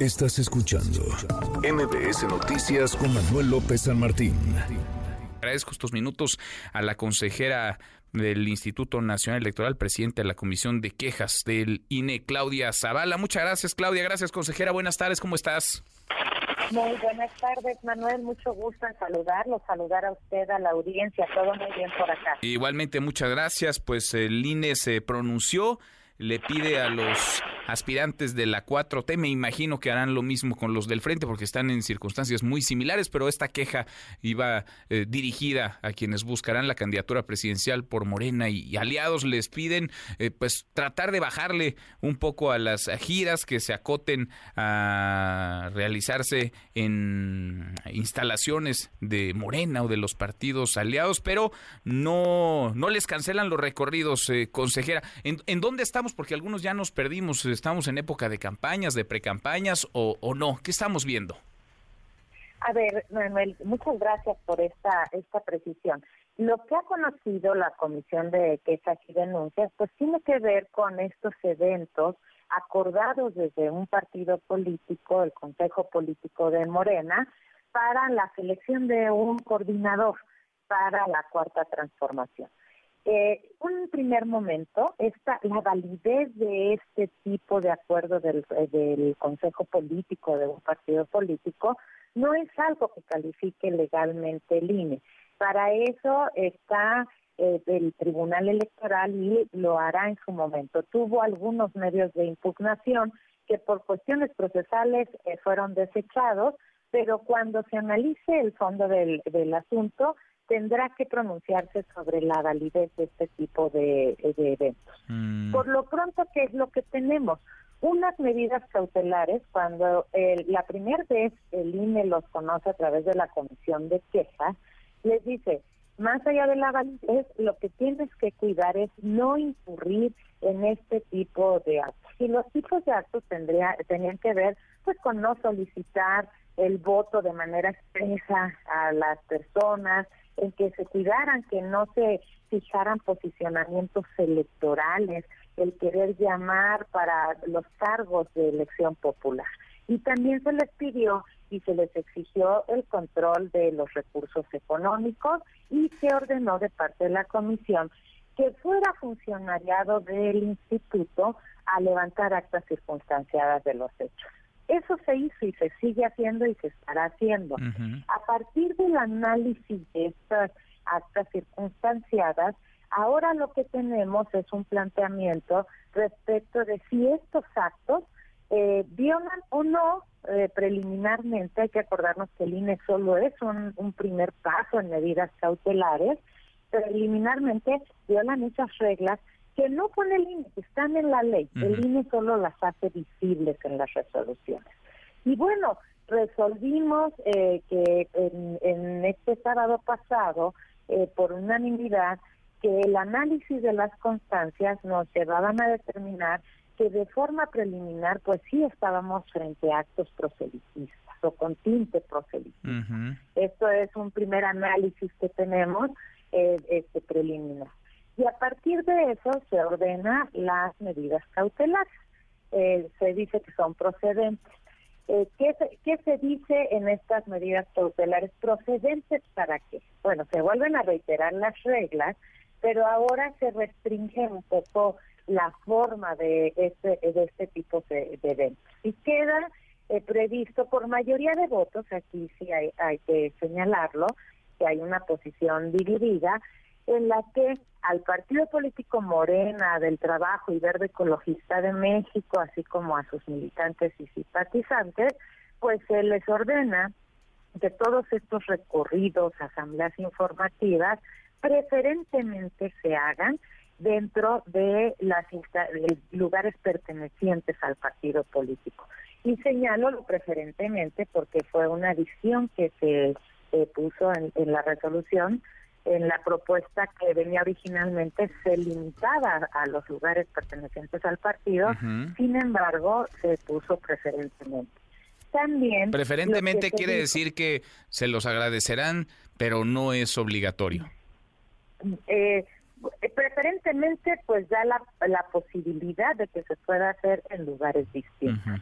Estás escuchando MBS Noticias con Manuel López San Martín. Agradezco estos minutos a la consejera del Instituto Nacional Electoral, presidente de la Comisión de Quejas del INE, Claudia Zavala. Muchas gracias, Claudia. Gracias, consejera. Buenas tardes. ¿Cómo estás? Muy buenas tardes, Manuel. Mucho gusto en saludarlo, saludar a usted, a la audiencia. Todo muy bien por acá. Igualmente, muchas gracias. Pues el INE se pronunció le pide a los aspirantes de la 4T, me imagino que harán lo mismo con los del frente porque están en circunstancias muy similares, pero esta queja iba eh, dirigida a quienes buscarán la candidatura presidencial por Morena y, aliados les piden eh, pues tratar de bajarle un poco a las giras que se acoten a realizarse en instalaciones de Morena o de los partidos aliados, pero no, no les cancelan los recorridos, eh, consejera. ¿En, ¿En dónde estamos? Porque algunos ya nos perdimos, estamos en época de campañas, de precampañas o, o no. ¿Qué estamos viendo? A ver, Manuel, muchas gracias por esta, esta precisión. Lo que ha conocido la Comisión de Quejas y Denuncias, pues tiene que ver con estos eventos acordados desde un partido político, el Consejo Político de Morena, para la selección de un coordinador para la cuarta transformación. Eh, un primer momento, esta, la validez de este tipo de acuerdo del, eh, del Consejo Político, de un partido político, no es algo que califique legalmente el INE. Para eso está eh, el Tribunal Electoral y lo hará en su momento. Tuvo algunos medios de impugnación que por cuestiones procesales eh, fueron desechados, pero cuando se analice el fondo del, del asunto, tendrá que pronunciarse sobre la validez de este tipo de, eventos. Mm. Por lo pronto, ¿qué es lo que tenemos? Unas medidas cautelares, cuando la primera vez el INE los conoce a través de la comisión de quejas, les dice, más allá de la validez, lo que tienes que cuidar es no incurrir en este tipo de actos. Y los tipos de actos tendría, tenían que ver pues con no solicitar el voto de manera expresa a las personas, en que se cuidaran, que no se fijaran posicionamientos electorales, el querer llamar para los cargos de elección popular. Y también se les pidió y se les exigió el control de los recursos económicos y se ordenó de parte de la comisión que fuera funcionariado del instituto a levantar actas circunstanciadas de los hechos. Eso se hizo y se sigue haciendo y se estará haciendo. A partir del análisis de estas actas circunstanciadas, ahora lo que tenemos es un planteamiento respecto de si estos actos eh, violan o no eh, preliminarmente, hay que acordarnos que el INE solo es un, un primer paso en medidas cautelares, preliminarmente violan esas reglas que no pone el INE, están en la ley. El INE solo las hace visibles en las resoluciones. Y bueno, resolvimos eh, que en, este sábado pasado, eh, por unanimidad, que el análisis de las constancias nos llevaban a determinar que de forma preliminar, pues sí estábamos frente a actos proselitistas o con tinte proselitista. Esto es un primer análisis que tenemos eh, este preliminar y a partir de eso se ordena las medidas cautelares. Eh, se dice que son procedentes. Eh, ¿qué, se, ¿Qué se dice en estas medidas cautelares? ¿Procedentes para qué? Bueno, se vuelven a reiterar las reglas, pero ahora se restringe un poco la forma de este, de este tipo de, eventos. Y queda eh, previsto por mayoría de votos, aquí sí hay, hay que señalarlo, que hay una posición dividida, en la que al partido político Morena del Trabajo y Verde Ecologista de México, así como a sus militantes y simpatizantes, pues se les ordena que todos estos recorridos, asambleas informativas, preferentemente se hagan dentro de las lugares pertenecientes al partido político. Y señalo lo preferentemente porque fue una visión que se puso en la resolución en la propuesta que venía originalmente se limitaba a los lugares pertenecientes al partido, sin embargo se puso preferentemente. También preferentemente quiere decir que se los agradecerán, pero no es obligatorio. Eh, preferentemente pues da la, la posibilidad de que se pueda hacer en lugares distintos.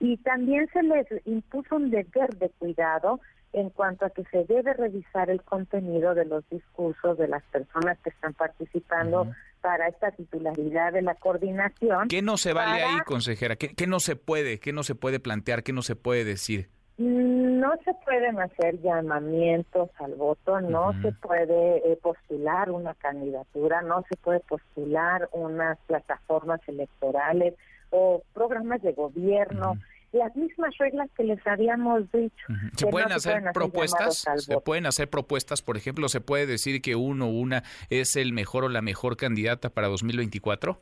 Y también se les impuso un deber de cuidado en cuanto a que se debe revisar el contenido de los discursos de las personas que están participando para esta titularidad de la coordinación. ¿Qué no se vale ahí, consejera? ¿Qué, ¿Qué, no se puede? ¿Qué no se puede plantear? ¿Qué no se puede decir? No se pueden hacer llamamientos al voto, no se puede eh, postular una candidatura, no se puede postular unas plataformas electorales o programas de gobierno las mismas reglas que les habíamos dicho. ¿Se pueden hacer propuestas? ¿Se pueden hacer propuestas? Por ejemplo, ¿se puede decir que uno o una es el mejor o la mejor candidata para 2024?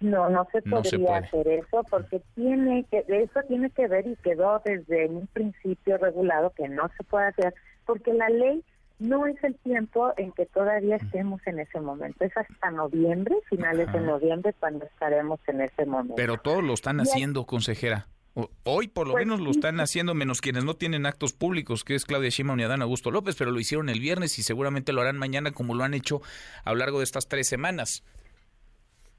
No, no se podría hacer eso porque tiene que, eso tiene que ver y quedó desde un principio regulado que no se puede hacer porque la ley no es el tiempo en que todavía estemos en ese momento, es hasta noviembre, finales de noviembre cuando estaremos en ese momento. Pero todos lo están haciendo, consejera. Hoy por lo pues menos lo están haciendo, menos quienes no tienen actos públicos, que es Claudia Sheinbaum y Adán Augusto López, pero lo hicieron el viernes y seguramente lo harán mañana como lo han hecho a lo largo de estas tres semanas.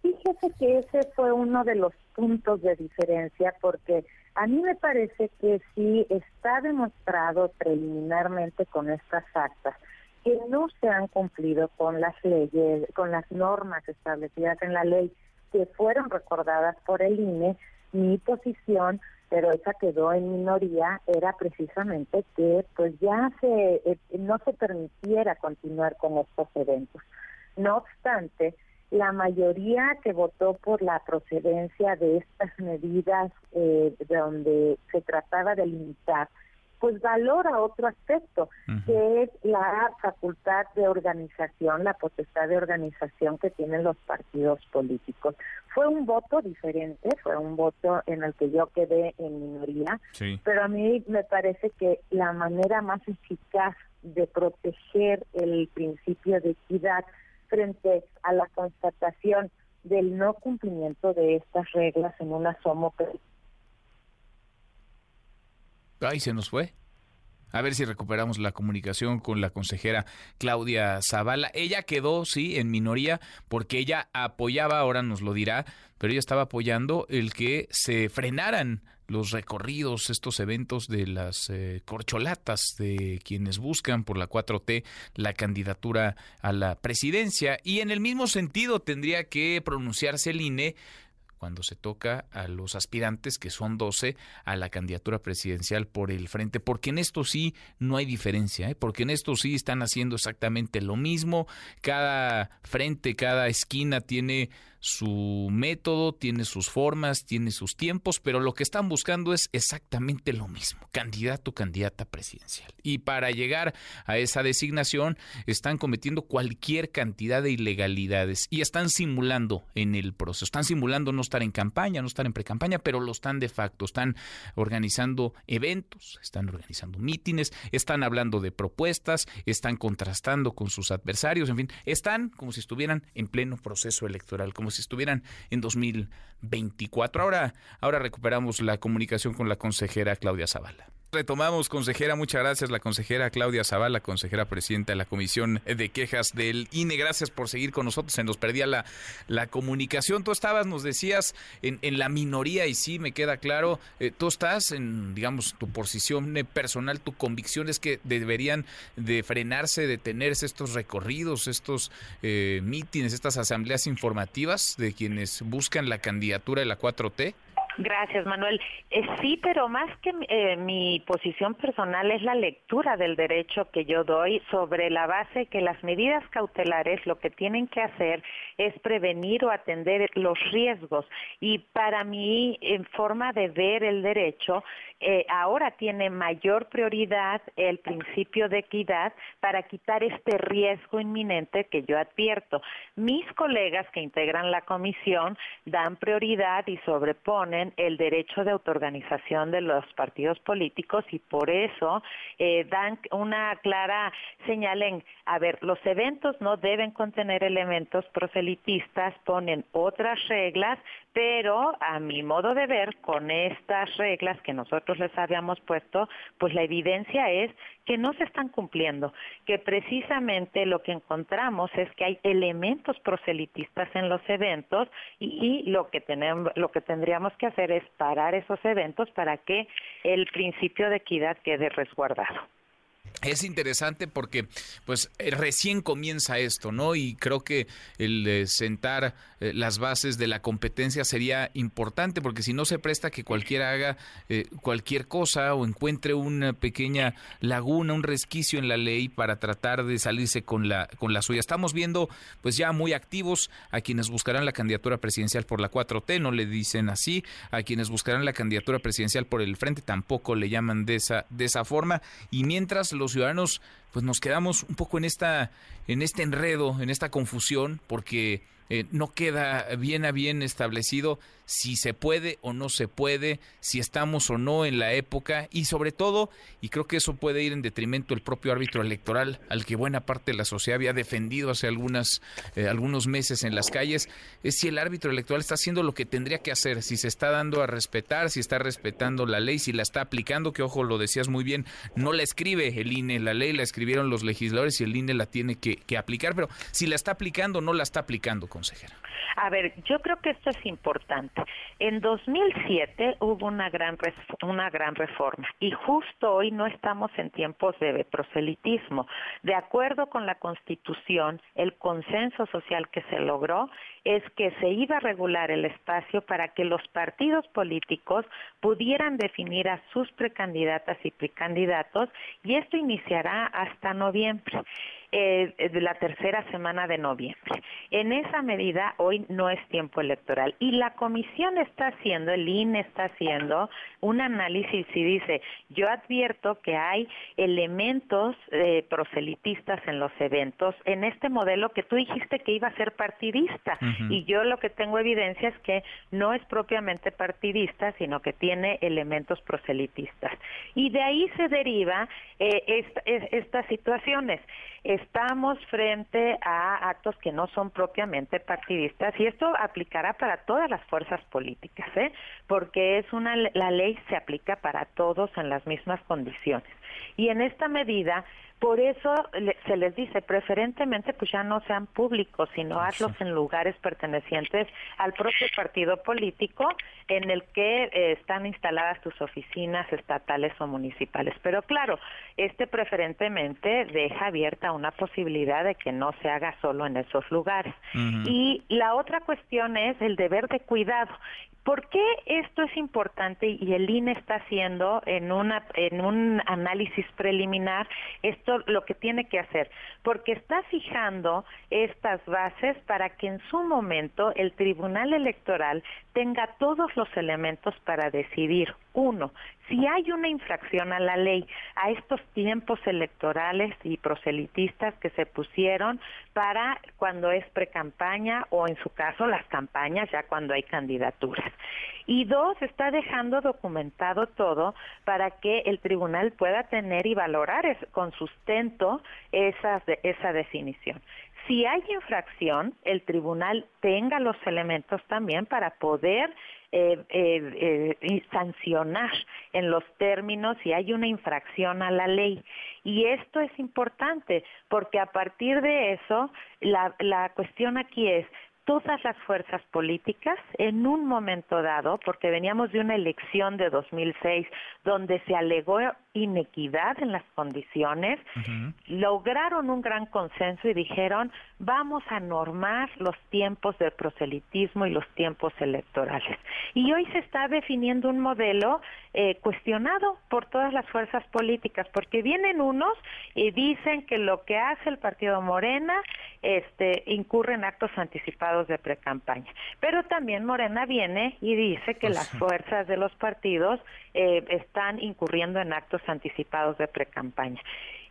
Fíjese que ese fue uno de los puntos de diferencia, porque a mí me parece que sí está demostrado preliminarmente con estas actas que no se han cumplido con las leyes, con las normas establecidas en la ley que fueron recordadas por el INE mi posición, pero esa quedó en minoría, era precisamente que pues ya se eh, no se permitiera continuar con estos eventos. No obstante, la mayoría que votó por la procedencia de estas medidas eh, donde se trataba de limitar pues valora otro aspecto, que es la facultad de organización, la potestad de organización que tienen los partidos políticos. Fue un voto diferente, fue un voto en el que yo quedé en minoría, pero a mí me parece que la manera más eficaz de proteger el principio de equidad frente a la constatación del no cumplimiento de estas reglas en una asomo Ay, se nos fue. A ver si recuperamos la comunicación con la consejera Claudia Zavala. Ella quedó, sí, en minoría porque ella apoyaba, ahora nos lo dirá, pero ella estaba apoyando el que se frenaran los recorridos, estos eventos de las eh, corcholatas de quienes buscan por la 4T la candidatura a la presidencia. Y en el mismo sentido tendría que pronunciarse el INE cuando se toca a los aspirantes, que son 12, a la candidatura presidencial por el frente, porque en esto sí no hay diferencia, ¿eh? porque en esto sí están haciendo exactamente lo mismo, cada frente, cada esquina tiene su método, tiene sus formas, tiene sus tiempos, pero lo que están buscando es exactamente lo mismo, candidato, candidata presidencial. Y para llegar a esa designación están cometiendo cualquier cantidad de ilegalidades y están simulando en el proceso, están simulando no estar en campaña, no estar en precampaña, pero lo están de facto, están organizando eventos, están organizando mítines, están hablando de propuestas, están contrastando con sus adversarios, en fin, están como si estuvieran en pleno proceso electoral, como si estuvieran en 2024. Ahora, ahora recuperamos la comunicación con la consejera Claudia Zavala. Retomamos, consejera, muchas gracias, la consejera Claudia Zavala, consejera presidenta de la Comisión de Quejas del INE. Gracias por seguir con nosotros, se nos perdía la, la comunicación. Tú estabas, nos decías, en, en la minoría y sí, me queda claro, eh, tú estás en, digamos, tu posición eh, personal, tu convicción es que deberían de frenarse, detenerse estos recorridos, estos eh, mítines, estas asambleas informativas de quienes buscan la candidatura de la 4T. Gracias, Manuel. Eh, sí, pero más que eh, mi posición personal es la lectura del derecho que yo doy sobre la base que las medidas cautelares lo que tienen que hacer es prevenir o atender los riesgos. Y para mí, en forma de ver el derecho, eh, ahora tiene mayor prioridad el principio de equidad para quitar este riesgo inminente que yo advierto. Mis colegas que integran la comisión dan prioridad y sobreponen el derecho de autoorganización de los partidos políticos y por eso eh, dan una clara señal en, a ver, los eventos no deben contener elementos proselitistas, ponen otras reglas, pero a mi modo de ver, con estas reglas que nosotros les habíamos puesto, pues la evidencia es que no se están cumpliendo, que precisamente lo que encontramos es que hay elementos proselitistas en los eventos y, lo que tenemos, lo que tendríamos que hacer es parar esos eventos para que el principio de equidad quede resguardado. Es interesante porque pues eh, recién comienza esto, ¿no? Y creo que el sentar eh, las bases de la competencia sería importante porque si no se presta que cualquiera haga eh, cualquier cosa o encuentre una pequeña laguna, un resquicio en la ley para tratar de salirse con la con la suya. Estamos viendo pues ya muy activos a quienes buscarán la candidatura presidencial por la 4T, no le dicen así, a quienes buscarán la candidatura presidencial por el frente tampoco le llaman de esa de esa forma y mientras los ciudadanos pues nos quedamos un poco en esta en este enredo, en esta confusión porque eh, no queda bien a bien establecido si se puede o no se puede, si estamos o no en la época y sobre todo, y creo que eso puede ir en detrimento del propio árbitro electoral al que buena parte de la sociedad había defendido hace eh, algunos meses en las calles, es si el árbitro electoral está haciendo lo que tendría que hacer, si se está dando a respetar, si está respetando la ley, si la está aplicando, que ojo, lo decías muy bien, no la escribe el INE, la ley la escribieron los legisladores y el INE la tiene que, que aplicar, pero si la está aplicando, no la está aplicando, consejera. A ver, yo creo que esto es importante. En 2007 hubo una gran una gran reforma y justo hoy no estamos en tiempos de proselitismo. De acuerdo con la Constitución, el consenso social que se logró es que se iba a regular el espacio para que los partidos políticos pudieran definir a sus precandidatas y precandidatos y esto iniciará hasta noviembre eh, de la tercera semana de noviembre. En esa medida, hoy no es tiempo electoral y la comisión está haciendo, el INE está haciendo un análisis y dice, yo advierto que hay elementos eh, proselitistas en los eventos, en este modelo que tú dijiste que iba a ser partidista y yo lo que tengo evidencia es que no es propiamente partidista, sino que tiene elementos proselitistas. Y de ahí se deriva eh, estas situaciones estamos frente a actos que no son propiamente partidistas y esto aplicará para todas las fuerzas políticas, ¿eh? porque es una la ley se aplica para todos en las mismas condiciones. Y en esta medida por eso se les dice, preferentemente pues ya no sean públicos, sino hazlos en lugares pertenecientes al propio partido político en el que eh, están instaladas tus oficinas estatales o municipales. Pero claro, este preferentemente deja abierta una posibilidad de que no se haga solo en esos lugares. Y la otra cuestión es el deber de cuidado. ¿Por qué esto es importante y el INE está haciendo en, en un análisis preliminar esto lo que tiene que hacer? Porque está fijando estas bases para que en su momento el Tribunal Electoral tenga todos los elementos para decidir, uno, si hay una infracción a la ley, a estos tiempos electorales y proselitistas que se pusieron para cuando es precampaña o en su caso las campañas ya cuando hay candidaturas. Y dos, está dejando documentado todo para que el tribunal pueda tener y valorar con sustento esa definición si hay infracción, el tribunal tenga los elementos también para poder eh, eh, eh, sancionar en los términos si hay una infracción a la ley. Y esto es importante porque a partir de eso, la, la cuestión aquí es, todas las fuerzas políticas en un momento dado, porque veníamos de una elección de 2006 donde se alegó inequidad en las condiciones, lograron un gran consenso y dijeron, vamos a normar los tiempos del proselitismo y los tiempos electorales. Y hoy se está definiendo un modelo eh, cuestionado por todas las fuerzas políticas, porque vienen unos y dicen que lo que hace el partido Morena este, incurre en actos anticipados de precampaña. Pero también Morena viene y dice que las fuerzas de los partidos eh, están incurriendo en actos anticipados de precampaña.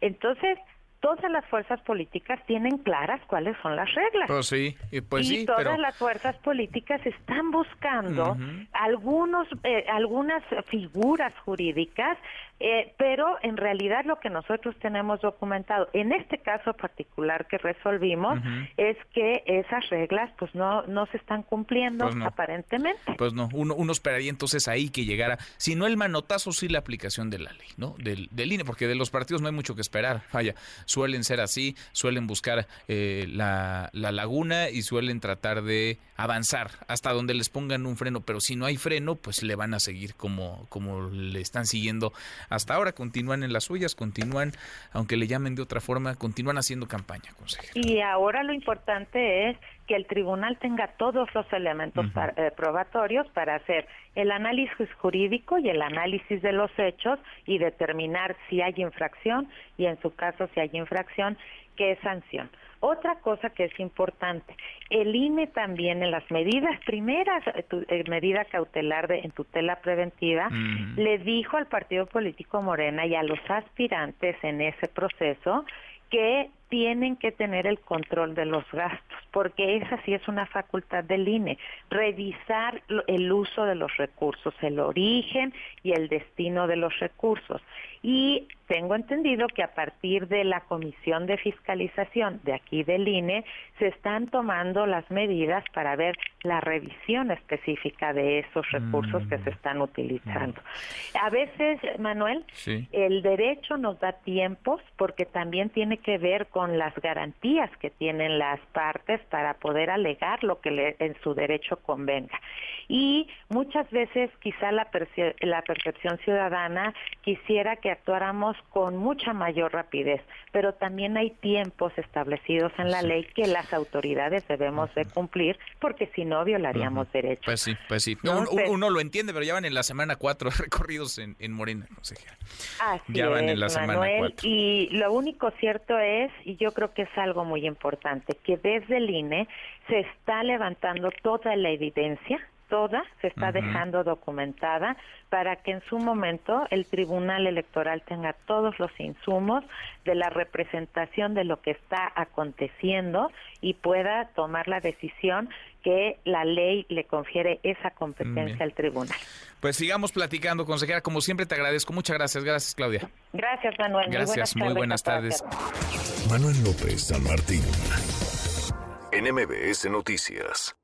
Entonces, todas las fuerzas políticas tienen claras cuáles son las reglas. Pues sí, pues y todas las fuerzas políticas están buscando algunos, eh, algunas figuras jurídicas eh, pero en realidad lo que nosotros tenemos documentado en este caso particular que resolvimos es que esas reglas pues no no se están cumpliendo pues aparentemente. Pues no, uno, uno esperaría entonces ahí que llegara, si no el manotazo, sí la aplicación de la ley, ¿no? Del, del INE, porque de los partidos no hay mucho que esperar. Vaya, suelen ser así, suelen buscar eh, la, la laguna y suelen tratar de avanzar hasta donde les pongan un freno, pero si no hay freno, pues le van a seguir como, como le están siguiendo hasta ahora continúan en las suyas, continúan, aunque le llamen de otra forma, continúan haciendo campaña, consejero. Y ahora lo importante es que el tribunal tenga todos los elementos eh, probatorios para hacer el análisis jurídico y el análisis de los hechos y determinar si hay infracción y en su caso si hay infracción, qué sanción. Otra cosa que es importante, el INE también en las medidas primeras, eh, eh, medida cautelar de, en tutela preventiva, le dijo al partido político Morena y a los aspirantes en ese proceso que tienen que tener el control de los gastos, porque esa sí es una facultad del INE, revisar el uso de los recursos, el origen y el destino de los recursos. Y tengo entendido que a partir de la Comisión de Fiscalización de aquí del INE se están tomando las medidas para ver la revisión específica de esos recursos que se mm. están utilizando. A veces, Manuel, el derecho nos da tiempos porque también tiene que ver con las garantías que tienen las partes para poder alegar lo que en su derecho convenga. Y muchas veces quizá la, la percepción ciudadana quisiera que actuáramos con mucha mayor rapidez, pero también hay tiempos establecidos en la ley que las autoridades debemos de cumplir porque si no violaríamos derechos. Pues sí, pues sí. uno, lo entiende, pero ya van en la semana cuatro recorridos en, en Morena, consejera. Así ya van en la semana cuatro. Y lo único cierto es, y yo creo que es algo muy importante, que desde el INE se está levantando toda la evidencia toda se está dejando documentada para que en su momento el Tribunal Electoral tenga todos los insumos de la representación de lo que está aconteciendo y pueda tomar la decisión que la ley le confiere esa competencia al tribunal. Pues sigamos platicando, consejera. Como siempre te agradezco. Muchas gracias. Gracias, Claudia. Gracias, Manuel. Gracias. Muy buenas, tardes. Manuel López San Martín. NMBS Noticias.